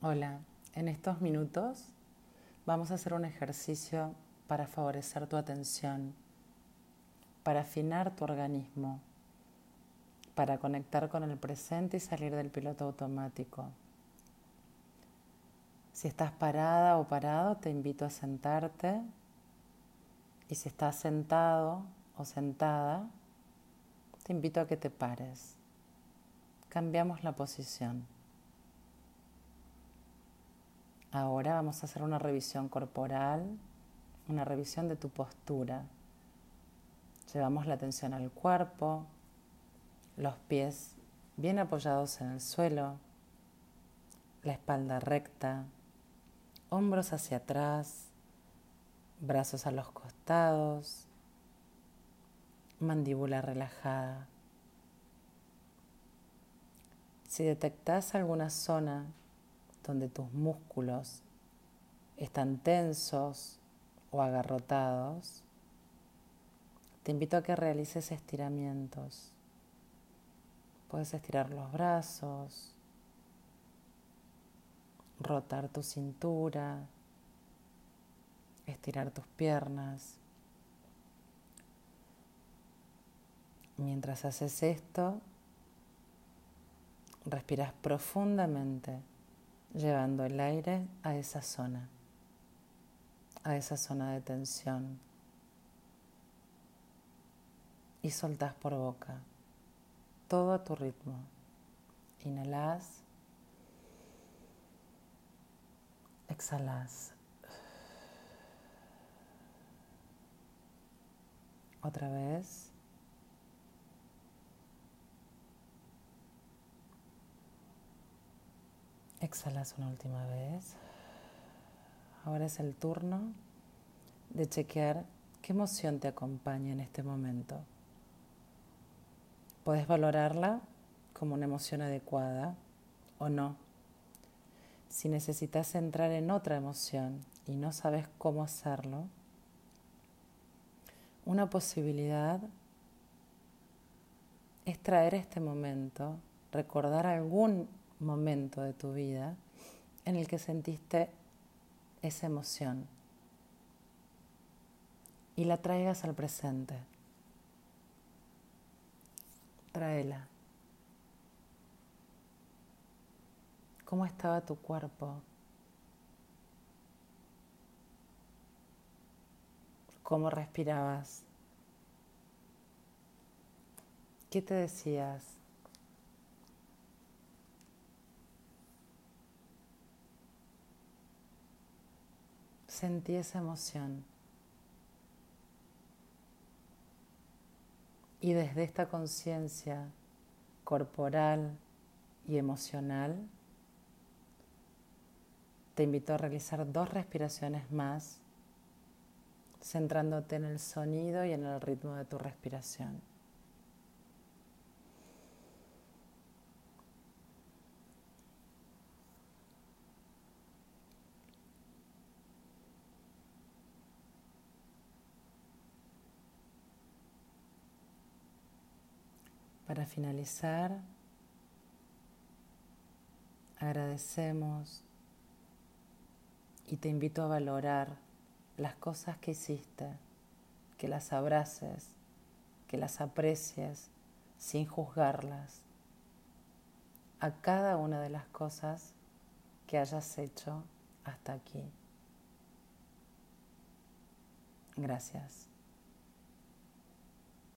Hola, en estos minutos vamos a hacer un ejercicio para favorecer tu atención, para afinar tu organismo, para conectar con el presente y salir del piloto automático. Si estás parada o parado, te invito a sentarte y si estás sentado o sentada, te invito a que te pares. Cambiamos la posición. Ahora vamos a hacer una revisión corporal, una revisión de tu postura. Llevamos la atención al cuerpo, los pies bien apoyados en el suelo, la espalda recta, hombros hacia atrás, brazos a los costados, mandíbula relajada. Si detectas alguna zona donde tus músculos están tensos o agarrotados, te invito a que realices estiramientos. Puedes estirar los brazos, rotar tu cintura, estirar tus piernas. Mientras haces esto, respiras profundamente llevando el aire a esa zona, a esa zona de tensión. Y soltás por boca, todo a tu ritmo. Inhalás, exhalás. Otra vez. Exhalas una última vez. Ahora es el turno de chequear qué emoción te acompaña en este momento. Puedes valorarla como una emoción adecuada o no. Si necesitas entrar en otra emoción y no sabes cómo hacerlo, una posibilidad es traer este momento, recordar algún momento de tu vida en el que sentiste esa emoción y la traigas al presente. Tráela. ¿Cómo estaba tu cuerpo? ¿Cómo respirabas? ¿Qué te decías? Sentí esa emoción. Y desde esta conciencia corporal y emocional, te invito a realizar dos respiraciones más, centrándote en el sonido y en el ritmo de tu respiración. Para finalizar, agradecemos y te invito a valorar las cosas que hiciste, que las abraces, que las aprecies sin juzgarlas, a cada una de las cosas que hayas hecho hasta aquí. Gracias.